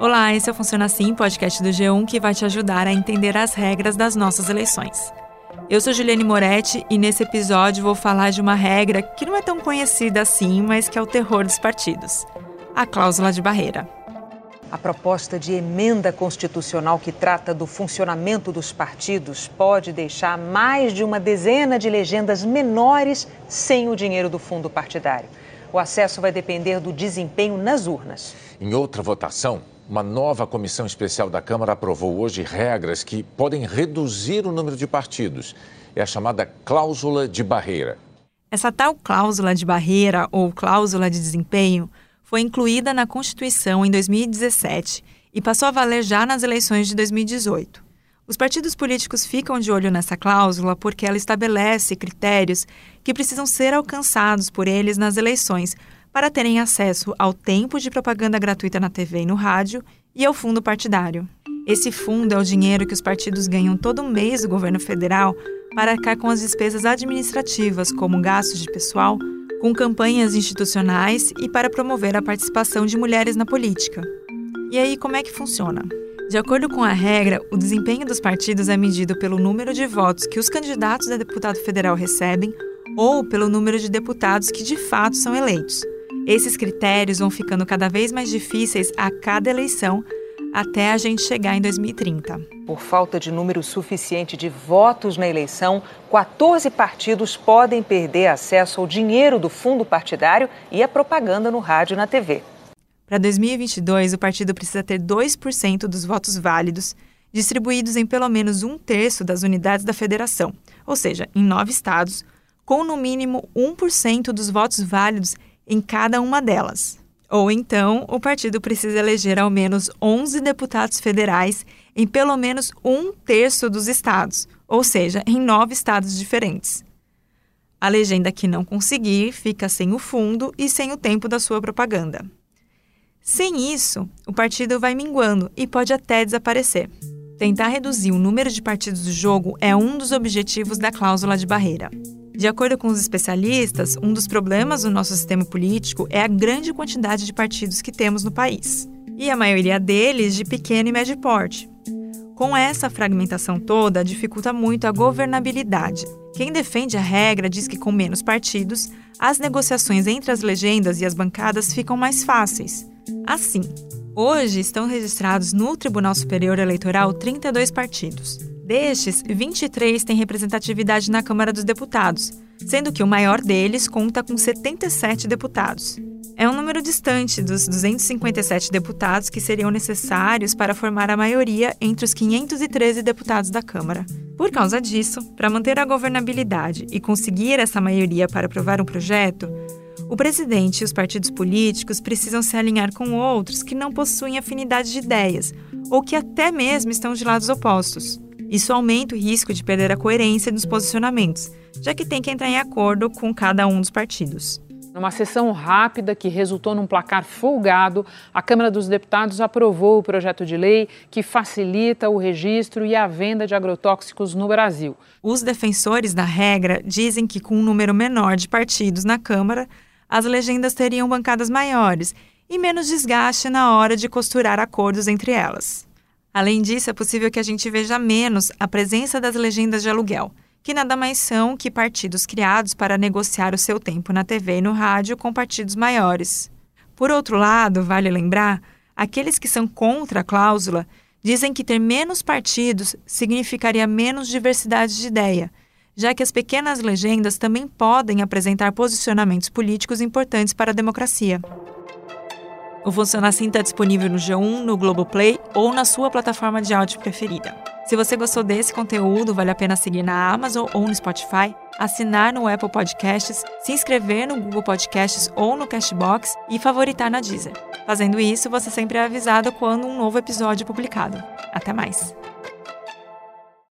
Olá, esse é o Funciona Assim, podcast do G1 que vai te ajudar a entender as regras das nossas eleições. Eu sou Juliane Moretti e nesse episódio vou falar de uma regra que não é tão conhecida assim, mas que é o terror dos partidos: a cláusula de barreira. A proposta de emenda constitucional que trata do funcionamento dos partidos pode deixar mais de uma dezena de legendas menores sem o dinheiro do fundo partidário. O acesso vai depender do desempenho nas urnas. Em outra votação, uma nova comissão especial da Câmara aprovou hoje regras que podem reduzir o número de partidos. É a chamada cláusula de barreira. Essa tal cláusula de barreira ou cláusula de desempenho foi incluída na Constituição em 2017 e passou a valer já nas eleições de 2018. Os partidos políticos ficam de olho nessa cláusula porque ela estabelece critérios que precisam ser alcançados por eles nas eleições para terem acesso ao tempo de propaganda gratuita na TV e no rádio e ao fundo partidário. Esse fundo é o dinheiro que os partidos ganham todo mês do governo federal para arcar com as despesas administrativas, como gastos de pessoal, com campanhas institucionais e para promover a participação de mulheres na política. E aí, como é que funciona? De acordo com a regra, o desempenho dos partidos é medido pelo número de votos que os candidatos a deputado federal recebem ou pelo número de deputados que de fato são eleitos. Esses critérios vão ficando cada vez mais difíceis a cada eleição até a gente chegar em 2030. Por falta de número suficiente de votos na eleição, 14 partidos podem perder acesso ao dinheiro do fundo partidário e à propaganda no rádio e na TV. Para 2022, o partido precisa ter 2% dos votos válidos, distribuídos em pelo menos um terço das unidades da federação, ou seja, em nove estados, com no mínimo 1% dos votos válidos em cada uma delas. Ou então, o partido precisa eleger ao menos 11 deputados federais em pelo menos um terço dos estados, ou seja, em nove estados diferentes. A legenda que não conseguir fica sem o fundo e sem o tempo da sua propaganda. Sem isso, o partido vai minguando e pode até desaparecer. Tentar reduzir o número de partidos do jogo é um dos objetivos da cláusula de barreira. De acordo com os especialistas, um dos problemas do nosso sistema político é a grande quantidade de partidos que temos no país, e a maioria deles de pequeno e médio porte. Com essa fragmentação toda, dificulta muito a governabilidade. Quem defende a regra diz que com menos partidos, as negociações entre as legendas e as bancadas ficam mais fáceis. Assim, hoje estão registrados no Tribunal Superior Eleitoral 32 partidos. Destes, 23 têm representatividade na Câmara dos Deputados, sendo que o maior deles conta com 77 deputados. É um número distante dos 257 deputados que seriam necessários para formar a maioria entre os 513 deputados da Câmara. Por causa disso, para manter a governabilidade e conseguir essa maioria para aprovar um projeto, o presidente e os partidos políticos precisam se alinhar com outros que não possuem afinidade de ideias ou que até mesmo estão de lados opostos. Isso aumenta o risco de perder a coerência dos posicionamentos, já que tem que entrar em acordo com cada um dos partidos. Numa sessão rápida que resultou num placar folgado, a Câmara dos Deputados aprovou o projeto de lei que facilita o registro e a venda de agrotóxicos no Brasil. Os defensores da regra dizem que, com um número menor de partidos na Câmara, as legendas teriam bancadas maiores e menos desgaste na hora de costurar acordos entre elas. Além disso, é possível que a gente veja menos a presença das legendas de aluguel, que nada mais são que partidos criados para negociar o seu tempo na TV e no rádio com partidos maiores. Por outro lado, vale lembrar, aqueles que são contra a cláusula dizem que ter menos partidos significaria menos diversidade de ideia já que as pequenas legendas também podem apresentar posicionamentos políticos importantes para a democracia. O Funciona Assim está disponível no G1, no Globoplay ou na sua plataforma de áudio preferida. Se você gostou desse conteúdo, vale a pena seguir na Amazon ou no Spotify, assinar no Apple Podcasts, se inscrever no Google Podcasts ou no Cashbox e favoritar na Deezer. Fazendo isso, você sempre é avisado quando um novo episódio é publicado. Até mais!